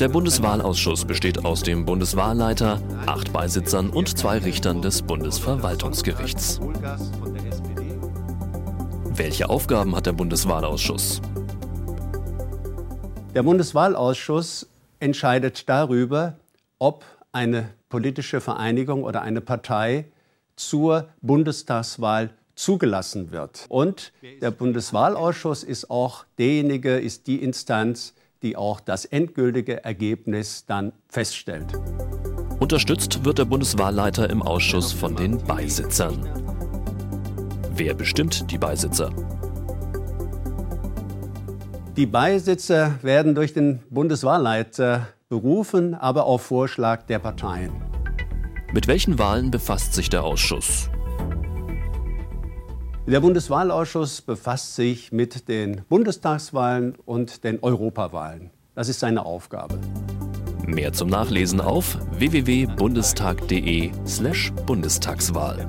Der Bundeswahlausschuss besteht aus dem Bundeswahlleiter, acht Beisitzern und zwei Richtern des Bundesverwaltungsgerichts. Welche Aufgaben hat der Bundeswahlausschuss? Der Bundeswahlausschuss entscheidet darüber, ob eine politische Vereinigung oder eine Partei zur Bundestagswahl zugelassen wird. Und der Bundeswahlausschuss ist auch derjenige, ist die Instanz, die auch das endgültige Ergebnis dann feststellt. Unterstützt wird der Bundeswahlleiter im Ausschuss von den Beisitzern. Wer bestimmt die Beisitzer? Die Beisitzer werden durch den Bundeswahlleiter berufen, aber auf Vorschlag der Parteien. Mit welchen Wahlen befasst sich der Ausschuss? Der Bundeswahlausschuss befasst sich mit den Bundestagswahlen und den Europawahlen. Das ist seine Aufgabe. Mehr zum Nachlesen auf www.bundestag.de/bundestagswahl.